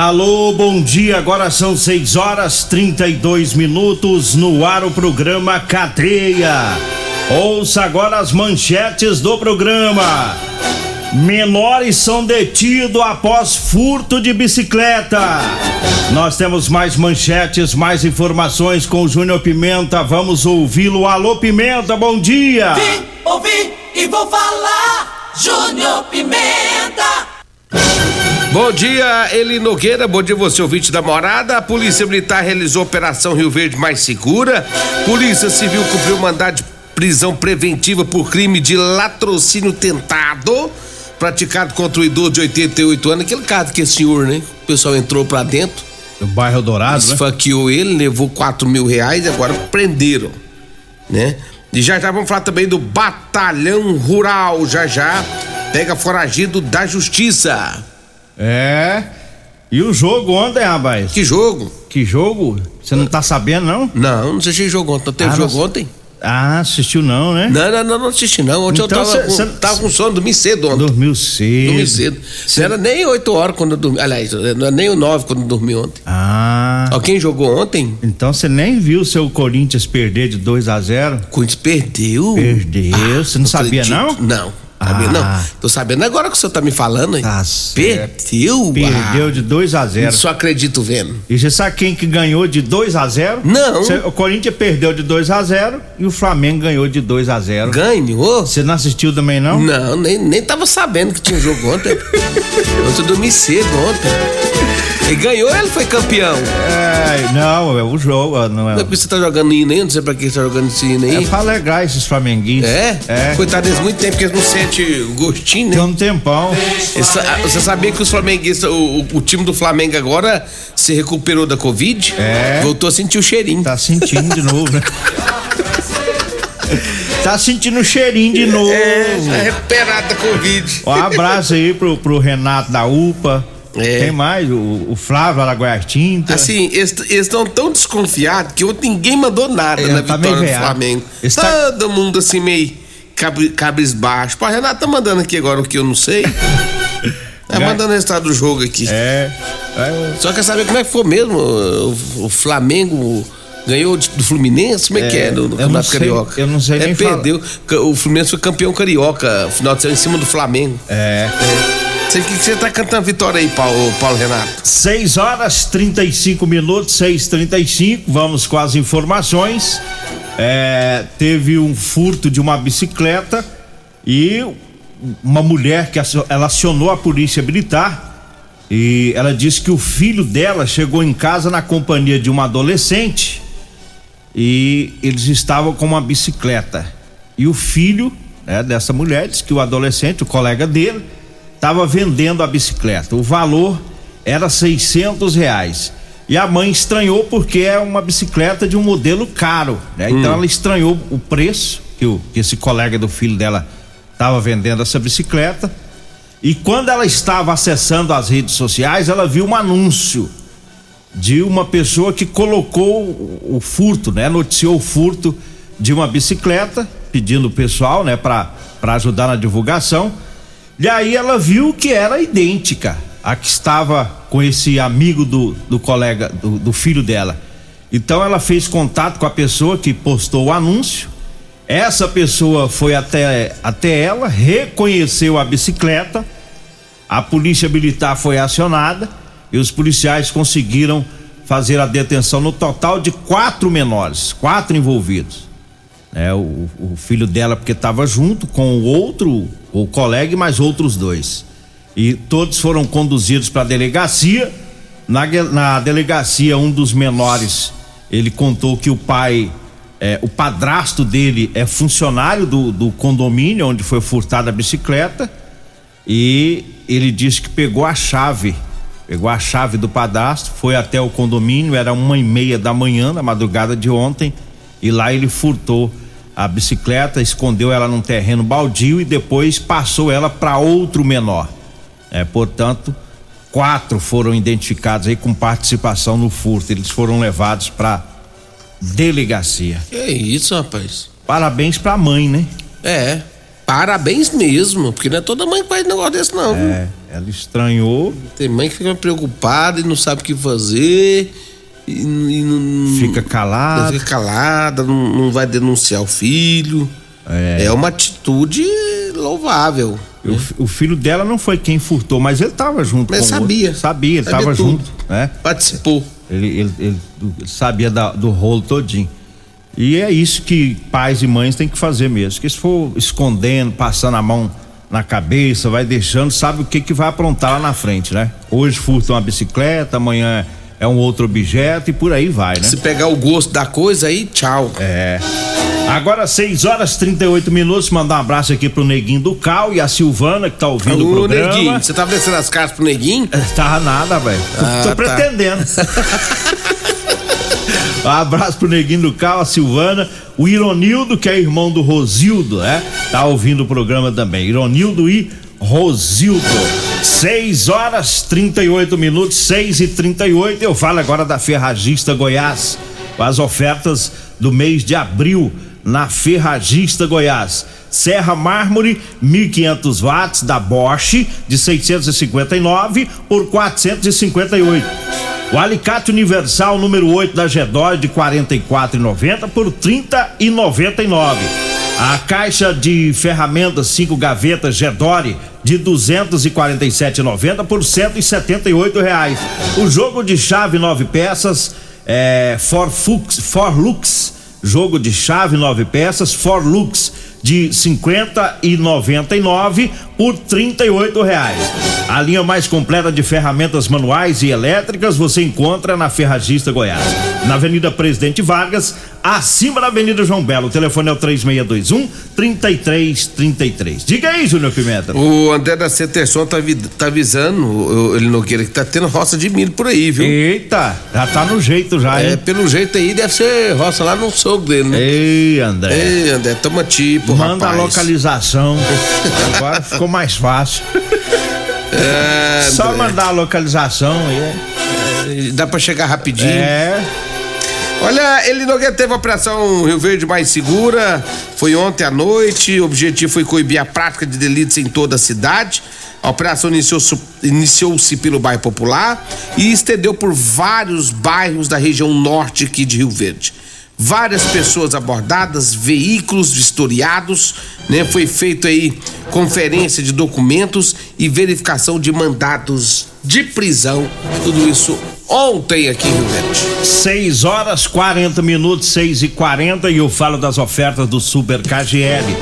Alô, bom dia. Agora são 6 horas 32 minutos no ar o programa Cadeia. Ouça agora as manchetes do programa. Menores são detidos após furto de bicicleta. Nós temos mais manchetes, mais informações com o Júnior Pimenta. Vamos ouvi-lo. Alô, Pimenta, bom dia. Vim, ouvi e vou falar. Júnior Pimenta. Bom dia, Eli Nogueira. Bom dia, você ouvinte da morada. A Polícia Militar realizou a Operação Rio Verde Mais Segura. Polícia Civil cumpriu mandado de prisão preventiva por crime de latrocínio tentado praticado contra o idoso de 88 anos. Aquele caso que esse senhor, né? O pessoal entrou pra dentro. Do bairro Dourado, né? Esfaqueou ele, levou 4 mil reais e agora prenderam, né? E já já vamos falar também do Batalhão Rural. Já já pega foragido da Justiça. É. E o jogo ontem, rapaz? Que jogo? Que jogo? Você não tá sabendo, não? Não, não assisti jogo ontem. Não teve Ah, jogo não- ontem? Ah, assistiu não, né? Não, não, não, não assisti não. Ontem Então eu tava, cê- com, cê- tava com sono, dormi cedo ontem. Dormiu cedo. Dormi cedo. Não era nem 8 horas quando eu dormi. Aliás, não era nem o 9 quando eu dormi ontem. Ah. Ó, quem jogou ontem? Então você nem viu o seu Corinthians perder de 2 a 0 Corinthians perdeu. Perdeu. Você não sabia, acredito. não? Não. Ah. não. Tô sabendo agora que o senhor tá me falando, hein? Tá. Perdeu? Perdeu Ah, de 2 a 0 Só acredito vendo. E você sabe quem que ganhou de 2 a 0 Não. Cê- o Corinthians perdeu de 2 a 0 e o Flamengo ganhou de 2 a 0 Ganhou? Você não assistiu também, não? Não, nem, nem tava sabendo que tinha jogo ontem. eu dormi cedo ontem. Ele ganhou ele foi campeão. É, não, é o jogo. Não Não é é. porque você tá jogando hino aí, não sei pra que você tá jogando esse hino É aí. pra alegrar esses flamenguistas. É? É. Coitado, eles muito tempo que eles não sentem o gostinho, Tem né? um tempão. Eles- ah, Você sabia que os flamenguistas, o, o- o time do Flamengo agora se recuperou da Covid? É. Voltou a sentir o cheirinho. Tá sentindo de novo, né? tá sentindo o cheirinho de novo. É, tá recuperado da Covid. Um abraço aí pro, pro Renato da UPA. É. Tem mais? O, o Flávio Araguaias Tinta. Assim, eles estão tão desconfiados que ontem ninguém mandou nada É, na tá vitória do. Flamengo. Esse tá- Todo mundo assim meio cabri, cabisbaixo. Pô, a Renata tá mandando aqui agora o que eu não sei. tá mandando o resultado do jogo aqui. É. é Só quer saber como é que foi mesmo. O, o Flamengo ganhou do Fluminense? Como é, que é no, no Campeonato sei- Carioca? eu não sei é, nem falar. perdeu. O Fluminense foi campeão carioca final de semana em cima do Flamengo. é. Você que que você tá cantando vitória aí, Paulo, Paulo Renato? 6 horas 35 minutos, 6h35. Vamos com as informações. É, teve um furto de uma bicicleta e uma mulher que ela acionou a polícia militar e ela disse que o filho dela chegou em casa na companhia de uma adolescente e eles estavam com uma bicicleta. E o filho né, dessa mulher disse que o adolescente, o colega dele, estava vendendo a bicicleta. O valor era 600 reais. E a mãe estranhou porque é uma bicicleta de um modelo caro, né? Então ela estranhou o preço que, o, que esse colega do filho dela estava vendendo essa bicicleta. E quando ela estava acessando as redes sociais, ela viu um anúncio de uma pessoa que colocou o, o furto, né? Noticiou o furto de uma bicicleta, pedindo o pessoal, né, para ajudar na divulgação. E aí ela viu que era idêntica a que estava com esse amigo do, do colega, do, do filho dela. Então ela fez contato com a pessoa que postou o anúncio. Essa pessoa foi até, até ela, reconheceu a bicicleta A polícia militar foi acionada e os policiais conseguiram fazer a detenção no total de quatro menores, quatro envolvidos. É, o, o filho dela, porque estava junto com o outro, o colega e mais outros dois. E todos foram conduzidos para a delegacia. Na, na delegacia, um dos menores, ele contou que o pai, é, o padrasto dele é funcionário do, do condomínio onde foi furtada a bicicleta. E ele disse que pegou a chave pegou a chave do padastro, foi até o condomínio, era uma e meia da manhã, na madrugada de ontem, e lá ele furtou a bicicleta, escondeu ela num terreno baldio e depois passou ela para outro menor. É, portanto, quatro foram identificados aí com participação no furto. Eles foram levados para delegacia. Que isso, rapaz? Parabéns para a mãe, né? É. Parabéns mesmo, porque não é toda mãe que faz negócio desse, não. É, viu? ela estranhou. Tem mãe que fica preocupada e não sabe o que fazer. E, e não, fica calada. Fica calada, não, não vai denunciar o filho. É, é uma atitude louvável. O, né? o, filho dela não foi quem furtou, mas ele estava junto mas sabia. Sabia, ele estava junto. Né? Participou. Ele, ele, ele, ele sabia da, do rolo todinho. E é isso que pais e mães têm que fazer mesmo. Que se for escondendo, passando a mão na cabeça, vai deixando, sabe o que que vai aprontar lá na frente, né? Hoje furta uma bicicleta, amanhã é um outro objeto e por aí vai, né? Se pegar o gosto da coisa aí, tchau. É. Agora 6 horas 38 minutos, mandar um abraço aqui pro Neguinho do Cal e a Silvana que tá ouvindo Alô, o programa. Neguinho, você tava descendo as cartas pro Neguinho? Tava nada, velho. Ah, Tô tá. pretendendo. Um abraço pro Neguinho do Cal, a Silvana, o Ironildo, que é irmão do Rosildo, né? Tá ouvindo o programa também. Ironildo e Rosildo. 6 horas 38 minutos, 6 e 38 Eu falo agora da Ferragista Goiás, com as ofertas do mês de abril na Ferragista Goiás. Serra Mármore 1500 watts da Bosch de 659 por 458. O alicate universal número 8 da Gedói de 44,90 por 30,99. A caixa de ferramentas 5 gavetas Gedore de 247,90 por 178 reais. O jogo de chave 9 peças é For, Fux, For Lux, jogo de chave 9 peças For Lux de 50 e 99 por 38 reais. A linha mais completa de ferramentas manuais e elétricas você encontra na Ferragista Goiás, na Avenida Presidente Vargas, acima da Avenida João Belo. O telefone é o 3621 3333. Diga aí, Júnior Pimenta. O André da Ceterson tá, tá avisando, ele não queira que tá tendo roça de milho por aí, viu? Eita, já tá no jeito já, É, pelo jeito aí deve ser roça lá no sogro dele, né? Ei, André. Ei, André, toma tipo, Manda rapaz. a localização. Agora ficou mais fácil. É, Só mandar a localização aí. É, dá pra chegar rapidinho. É. Olha, ele Nogueira teve a operação Rio Verde mais segura, foi ontem à noite, o objetivo foi coibir a prática de delitos em toda a cidade. A operação iniciou-se iniciou pelo bairro Popular e estendeu por vários bairros da região norte aqui de Rio Verde várias pessoas abordadas, veículos vistoriados, né? Foi feito aí conferência de documentos e verificação de mandados de prisão, tudo isso ontem aqui em Rio Verde. 6 horas 40 minutos, 6 e 40 e eu falo das ofertas do Super KGL.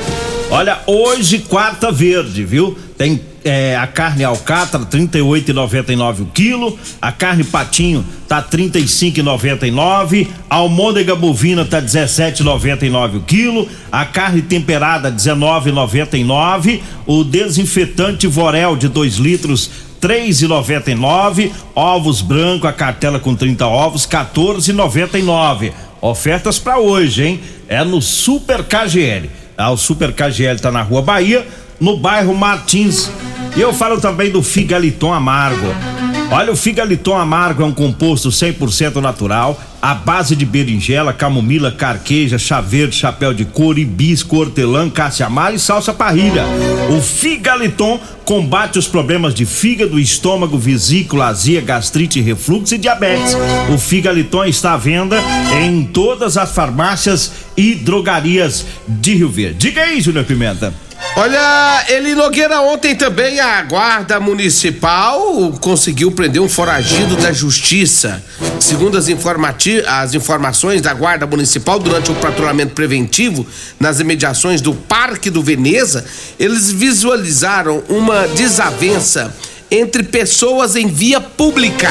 Olha, hoje quarta verde, viu? Tem é, a carne alcatra 38,99 o quilo, a carne patinho tá 35,99, a almôndega bovina tá 17,99 o quilo, a carne temperada 19,99, o desinfetante Vorel de 2 litros 3,99, ovos branco a cartela com 30 ovos 14,99. Ofertas para hoje, hein? É no Super KGL. Ah, o Super KGL tá na Rua Bahia, no bairro Martins. E eu falo também do Figaliton Amargo. Olha, o Figaliton Amargo é um composto 100% natural, à base de berinjela, camomila, carqueja, chá verde, chapéu de couro, hibisco, hortelã, caça-amara e salsa parrilha. O Figaliton combate os problemas de fígado, estômago, vesícula, azia, gastrite, refluxo e diabetes. O Figaliton está à venda em todas as farmácias e drogarias de Rio Verde. Diga aí, Júnior Pimenta. Olha, Eli Nogueira, ontem também a Guarda Municipal conseguiu prender um foragido da Justiça. Segundo as, as informações da Guarda Municipal, durante o patrulhamento preventivo nas imediações do Parque do Veneza, eles visualizaram uma desavença entre pessoas em via pública.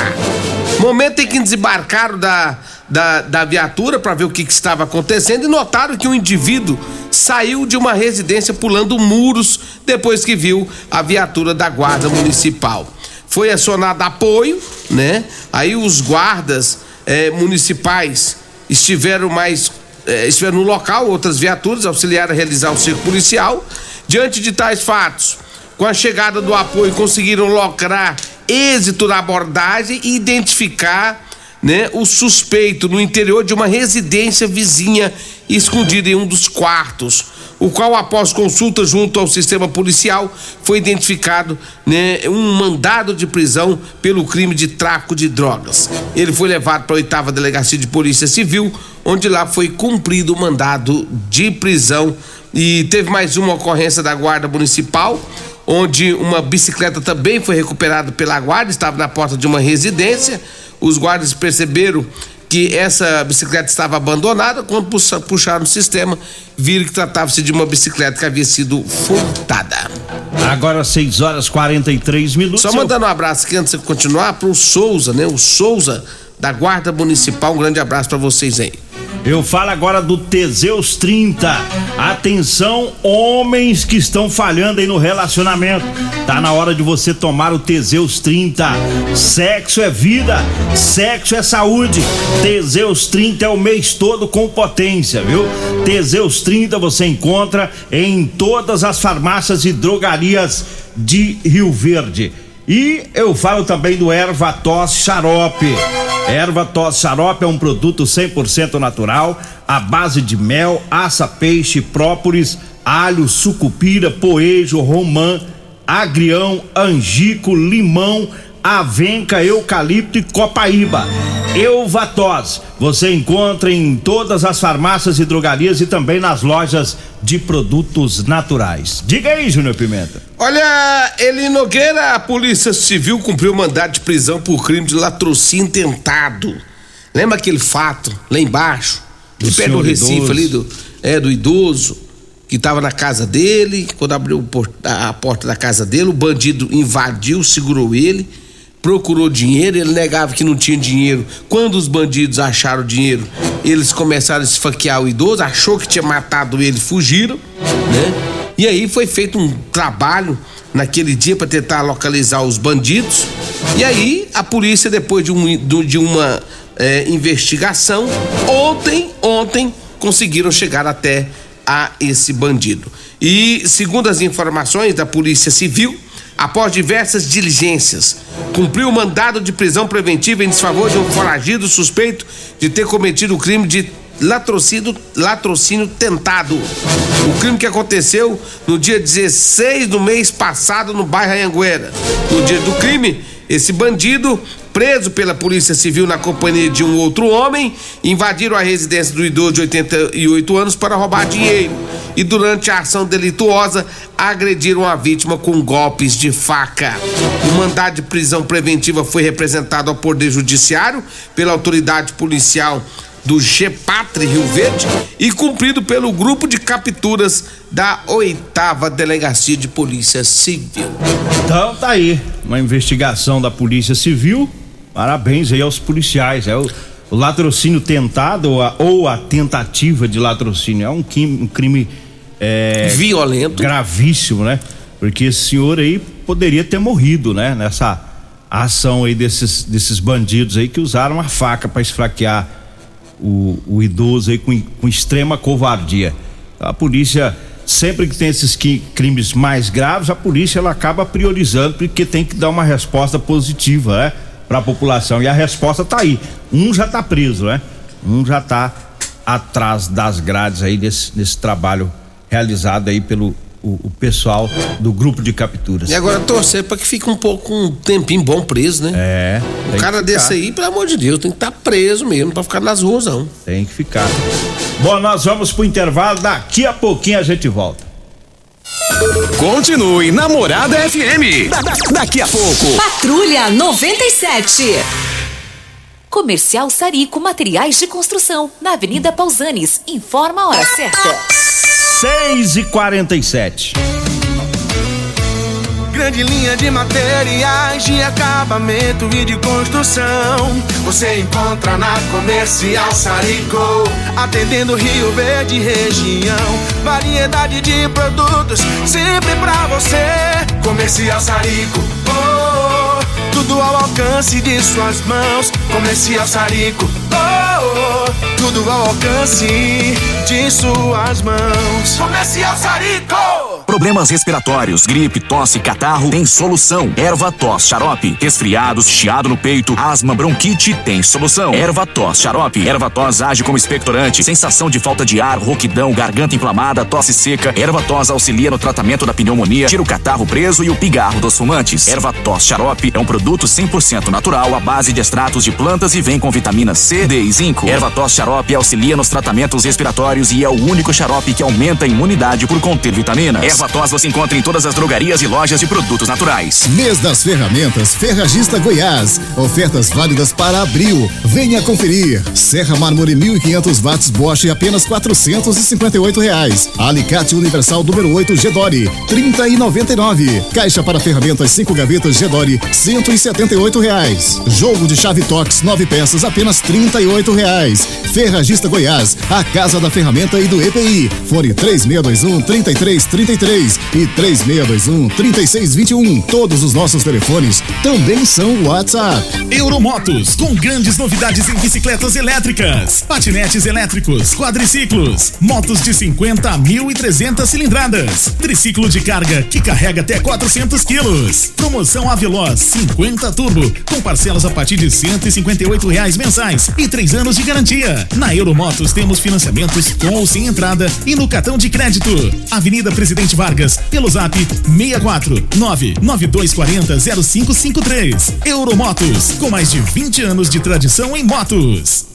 Momento em que desembarcaram da, da, da viatura para ver o que, que, estava acontecendo e notaram que um indivíduo saiu de uma residência pulando muros depois que viu a viatura da guarda municipal. Foi acionado apoio, né? Aí os guardas eh, municipais estiveram mais eh, estiveram no local, outras viaturas auxiliaram a realizar o circo policial. Diante de tais fatos, com a chegada do apoio, conseguiram lograr êxito na abordagem e identificar né, o suspeito no interior de uma residência vizinha escondido em um dos quartos, o qual, após consulta junto ao sistema policial, foi identificado né, um mandado de prisão pelo crime de tráfico de drogas. Ele foi levado para a oitava delegacia de polícia civil, onde lá foi cumprido o mandado de prisão. E teve mais uma ocorrência da guarda municipal onde uma bicicleta também foi recuperada pela guarda, estava na porta de uma residência. Os guardas perceberam que essa bicicleta estava abandonada. Quando puxaram o sistema, viram que tratava-se de uma bicicleta que havia sido furtada. Agora 6 horas 43 minutos. Só mandando um abraço aqui antes de continuar para o Souza, né? O Souza da Guarda Municipal. Um grande abraço para vocês aí. Eu falo agora do Teseus 30. Atenção, homens que estão falhando aí no relacionamento. Tá na hora de você tomar o Teseus 30. Sexo é vida, sexo é saúde. Teseus 30 é o mês todo com potência, viu? Teseus 30 você encontra em todas as farmácias e drogarias de Rio Verde. E eu falo também do Erva Tos Xarope. Erva tos xarope é um produto 100% natural, à base de mel, aça, peixe, própolis, alho, sucupira, poejo, romã, agrião, angico, limão, avenca, eucalipto e copaíba. Euvatos, você encontra em todas as farmácias e drogarias e também nas lojas de produtos naturais. Diga aí, Júnior Pimenta. Olha, Eli Nogueira, a Polícia Civil cumpriu mandado de prisão por crime de latrocínio tentado. Lembra aquele fato lá embaixo, do pé do Recife idoso. ali, do, é, do idoso, que estava na casa dele, quando abriu a porta da casa dele, o bandido invadiu, segurou ele procurou dinheiro, ele negava que não tinha dinheiro. Quando os bandidos acharam o dinheiro, eles começaram a esfaquear o idoso, achou que tinha matado ele, fugiram, né? E aí foi feito um trabalho naquele dia para tentar localizar os bandidos. E aí a polícia, depois de, um, de uma é, investigação, ontem, ontem conseguiram chegar até a esse bandido. E segundo as informações da Polícia Civil, após diversas diligências, cumpriu o mandado de prisão preventiva em desfavor de um foragido suspeito de ter cometido o crime de latrocínio, latrocínio tentado. O crime que aconteceu no dia 16 do mês passado no bairro Anhanguera. No dia do crime, esse bandido preso pela Polícia Civil na companhia de um outro homem, invadiram a residência do idoso de 88 anos para roubar dinheiro e, durante a ação delituosa, agrediram a vítima com golpes de faca. O mandado de prisão preventiva foi representado ao Poder Judiciário pela autoridade policial do GEPATRE Rio Verde e cumprido pelo grupo de capturas da oitava delegacia de polícia civil. Então tá aí, uma investigação da polícia civil Parabéns aí aos policiais. É o, o latrocínio tentado ou a, ou a, tentativa de latrocínio é um crime, um crime é, violento, gravíssimo, né? Porque esse senhor aí poderia ter morrido, né? Nessa ação aí desses, desses bandidos aí que usaram a faca para esfraquear o, o, idoso aí com, com extrema covardia. A polícia sempre que tem esses crimes mais graves, a polícia ela acaba priorizando porque tem que dar uma resposta positiva, né? para a população. E a resposta está aí. Um já está preso, né? Um já está atrás das grades aí desse, desse trabalho realizado aí pelo o, o, pessoal do grupo de capturas. E agora torcer para que fique um pouco um tempinho bom preso, né? É. Um cara desse aí, pelo amor de Deus, tem que estar tá preso mesmo para ficar nas ruas não. Tem que ficar. Bom, nós vamos pro intervalo, daqui a pouquinho a gente volta. Continue Namorada FM. Da, da, daqui a pouco. Patrulha 97. Comercial Sarico Materiais de Construção, na Avenida Pausanes. Informa a hora certa. 6 e 47 Grande linha de materiais de acabamento e de construção. Você encontra na Comercial Sarico, atendendo Rio Verde região. Variedade de produtos sempre pra você. Comercial Sarico, oh, tudo ao alcance de suas mãos. Comercial Sarico, oh, oh, tudo ao alcance de suas mãos. Comercial Sarico. Problemas respiratórios, gripe, tosse, catarro, tem solução. Erva tos, xarope. Resfriados, chiado no peito, asma, bronquite, tem solução. Erva tos, xarope. Erva tos age como expectorante. Sensação de falta de ar, rouquidão, garganta inflamada, tosse seca. Erva tos auxilia no tratamento da pneumonia, tira o catarro preso e o pigarro dos fumantes. Erva tos xarope é um produto 100% natural à base de extratos de plantas e vem com vitamina C, D e zinco. Erva tos xarope auxilia nos tratamentos respiratórios e é o único xarope que aumenta a imunidade por conter vitaminas. Erva tos você encontra em todas as drogarias e lojas de produtos naturais. Mês das Ferramentas Ferragista Goiás. Ofertas válidas para abril. Venha conferir. Serra Mármore 1500 watts Bosch apenas 458 reais. Alicate Universal número 8 Gedore 30 e 99. Caixa para ferramentas 5 gavetas Gedore 178 reais. Jogo de chave Tox 9 peças apenas 38 reais. Ferragista Goiás, a casa da ferramenta e do EPI. Fone 3621 3333 e 3621 3621. Todos os nossos telefones também são WhatsApp. Euromotos, com grandes novidades em bicicletas elétricas, patinetes elétricos, quadriciclos, motos de 50 a 1.300 cilindradas, triciclo de carga que carrega até 400 quilos. Promoção Aveloz 50 Turbo, com parcelas a partir de 158 reais mensais e três anos de garantia. Na Euromotos temos financiamentos com ou sem entrada e no cartão de crédito. Avenida Presidente Vargas, pelo zap 64 99240 0553. Euromotos, com mais de 20 anos de tradição em motos.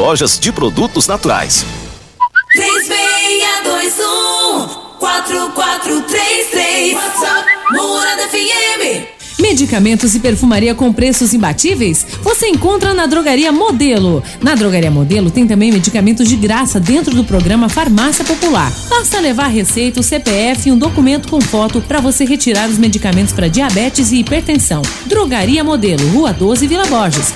de produtos naturais. 3621 4433 WhatsApp Morada FM Medicamentos e perfumaria com preços imbatíveis? Você encontra na Drogaria Modelo. Na Drogaria Modelo tem também medicamentos de graça dentro do programa Farmácia Popular. Basta levar receita, o CPF e um documento com foto para você retirar os medicamentos para diabetes e hipertensão. Drogaria Modelo, Rua 12, Vila Borges.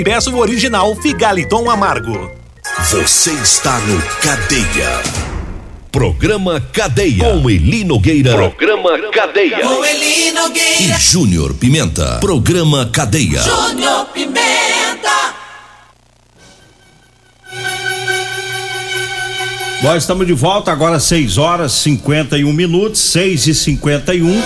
e peça o original Figaliton Amargo. Você está no Cadeia. Programa Cadeia. Com Eli Nogueira. Programa Cadeia. Com Eli Nogueira. E Júnior Pimenta. Programa Cadeia. Júnior Pimenta. Nós estamos de volta agora 6 horas 51 minutos, 6 e 51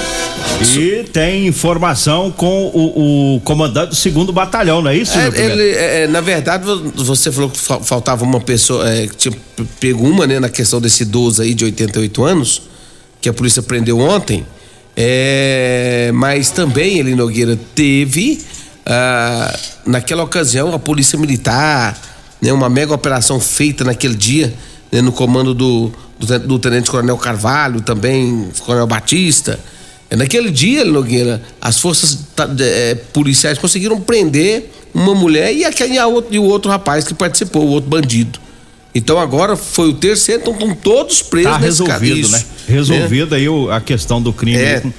e tem informação com o, o comandante do segundo batalhão, não é isso? É, ele, é, na verdade, você falou que faltava uma pessoa, é, que tinha pego uma, né, na questão desse idoso aí de 88 anos, que a polícia prendeu ontem. É, mas também, ele Nogueira, teve ah, naquela ocasião a polícia militar, né, uma mega operação feita naquele dia né, no comando do, do, do Tenente Coronel Carvalho, também Coronel Batista. É, naquele dia, Nogueira, as forças é, policiais conseguiram prender uma mulher e, aquele, a outro, e o outro rapaz que participou, o outro bandido. Então agora foi o terceiro, então estão todos presos tá resolvido, né? Resolvido né? aí o, a questão do crime é, com,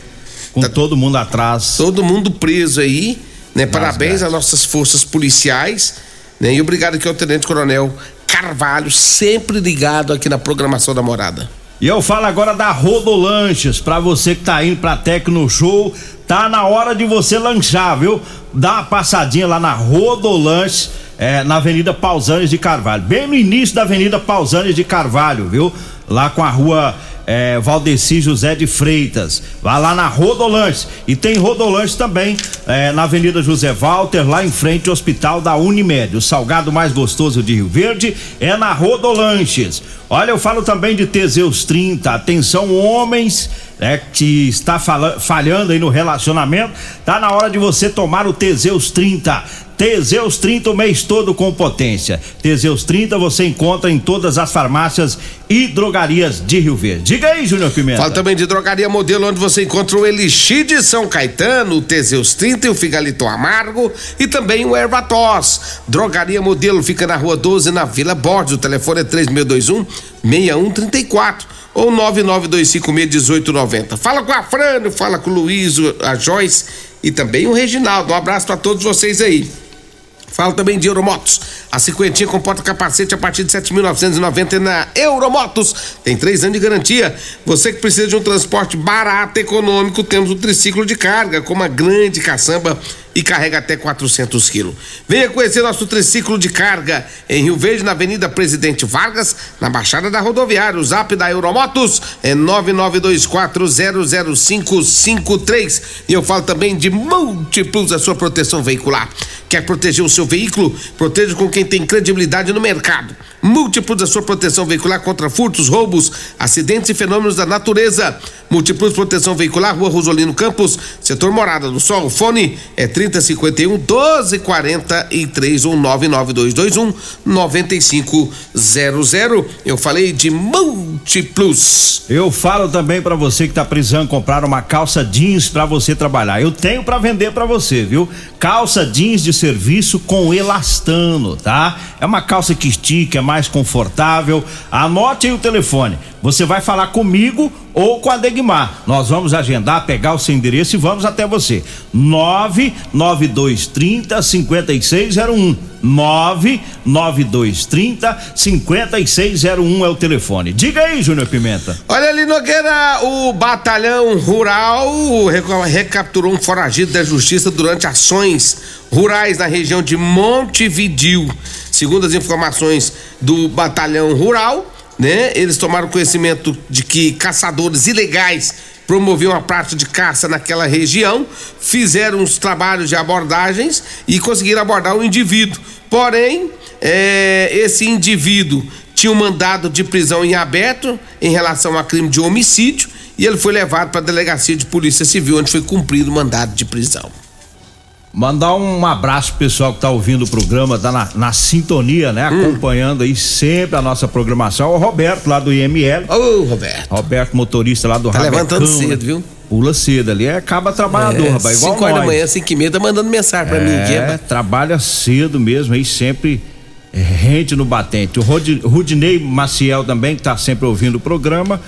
com tá, todo mundo atrás. Todo mundo preso aí, né? Parabéns às nossas forças policiais, né? E obrigado aqui ao Tenente Coronel Carvalho, sempre ligado aqui na programação da morada. E eu falo agora da Rodolanches, para você que tá indo pra Tecno Show, tá na hora de você lanchar, viu? Dá uma passadinha lá na Rodolanches, é, na Avenida Pausanes de Carvalho, bem no início da Avenida Pausanes de Carvalho, viu? Lá com a rua é, Valdeci José de Freitas. Vá lá na Rodolanches. E tem Rodolanches também é, na Avenida José Walter, lá em frente ao Hospital da Unimed. O salgado mais gostoso de Rio Verde é na Rodolanches. Olha, eu falo também de Teseus 30. Atenção, homens é, que está falhando aí no relacionamento. Tá na hora de você tomar o Teseus 30. Teseus 30 o mês todo com potência. Teseus 30 você encontra em todas as farmácias e drogarias de Rio Verde. Diga aí, Júnior Pimenta. Fala também de drogaria modelo, onde você encontra o Elixir de São Caetano, o Teseus 30 e o Figalito Amargo e também o Ervatós. Drogaria modelo fica na rua 12, na Vila Borges. O telefone é 3621 6134 ou 992561890. Fala com a Frano, fala com o Luiz, a Joyce e também o Reginaldo. Um abraço para todos vocês aí. Fala também de Euromotos. A cinquentinha com porta-capacete a partir de 7.990 na Euromotos. Tem três anos de garantia. Você que precisa de um transporte barato, econômico, temos o triciclo de carga com uma grande caçamba e carrega até 400 quilos. Venha conhecer nosso triciclo de carga em Rio Verde, na Avenida Presidente Vargas, na Baixada da Rodoviária. O zap da Euromotos é 992400553. E eu falo também de múltiplos a sua proteção veicular. Quer proteger o seu veículo? Proteja com quem tem credibilidade no mercado. Múltiplos a sua proteção veicular contra furtos, roubos, acidentes e fenômenos da natureza. Múltiplos proteção veicular, Rua Rosolino Campos, setor Morada do Sol. Fone é 3051 1243 ou 99221 9500. Eu falei de múltiplos. Eu falo também para você que tá precisando comprar uma calça jeans para você trabalhar. Eu tenho para vender para você, viu? Calça jeans de serviço com elastano, tá? É uma calça que estica, é mais confortável. Anote aí o telefone. Você vai falar comigo ou com a Degmar. Nós vamos agendar, pegar o seu endereço e vamos até você. 99230 5601. 99230 5601 é o telefone. Diga aí, Júnior Pimenta. Olha ali, Nogueira, o batalhão rural recapturou um foragido da justiça durante ações rurais na região de Montevidil. Segundo as informações do batalhão rural, né? Eles tomaram conhecimento de que caçadores ilegais promoviam a prática de caça naquela região, fizeram os trabalhos de abordagens e conseguiram abordar o indivíduo. Porém, é, esse indivíduo tinha um mandado de prisão em aberto em relação a crime de homicídio e ele foi levado para a delegacia de polícia civil, onde foi cumprido o mandado de prisão. Mandar um abraço pro pessoal que tá ouvindo o programa, tá na, na sintonia, né? Hum. Acompanhando aí sempre a nossa programação. O Roberto, lá do IML. Ô, oh, Roberto. Roberto, motorista lá do Tá levantando cedo, viu? Pula cedo ali, é acaba trabalhador, é, rapaz. Igual 5 horas da manhã, 5 e meia, tá mandando mensagem pra é, mim. É, trabalha cedo mesmo, aí sempre rente no batente. O Rudinei Maciel também, que tá sempre ouvindo o programa.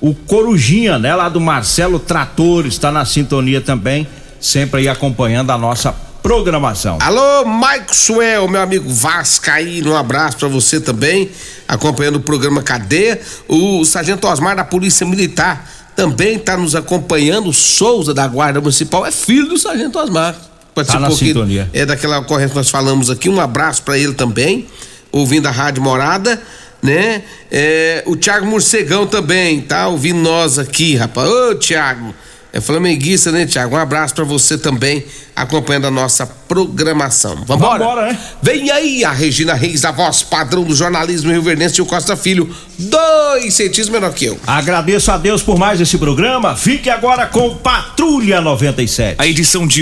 O Corujinha, né? Lá do Marcelo Tratores, está na sintonia também sempre aí acompanhando a nossa programação. Alô, Maxwell, meu amigo Vascaíno, um abraço para você também, acompanhando o programa Cadeia. O Sargento Osmar da Polícia Militar também está nos acompanhando. Souza da Guarda Municipal é filho do Sargento Osmar. Tá na sintonia. É daquela ocorrência que nós falamos aqui. Um abraço para ele também, ouvindo a Rádio Morada. né? É, o Thiago Morcegão também, tá ouvindo nós aqui, rapaz. Ô, Thiago, é flamenguista, né, Thiago? Um abraço pra você também, acompanhando a nossa programação. Vambora? Vambora, né? Vem aí a Regina Reis, a voz padrão do jornalismo Rio Verdense e o Costa Filho, dois centímetros menor que eu. Agradeço a Deus por mais esse programa. Fique agora com Patrulha 97. A edição de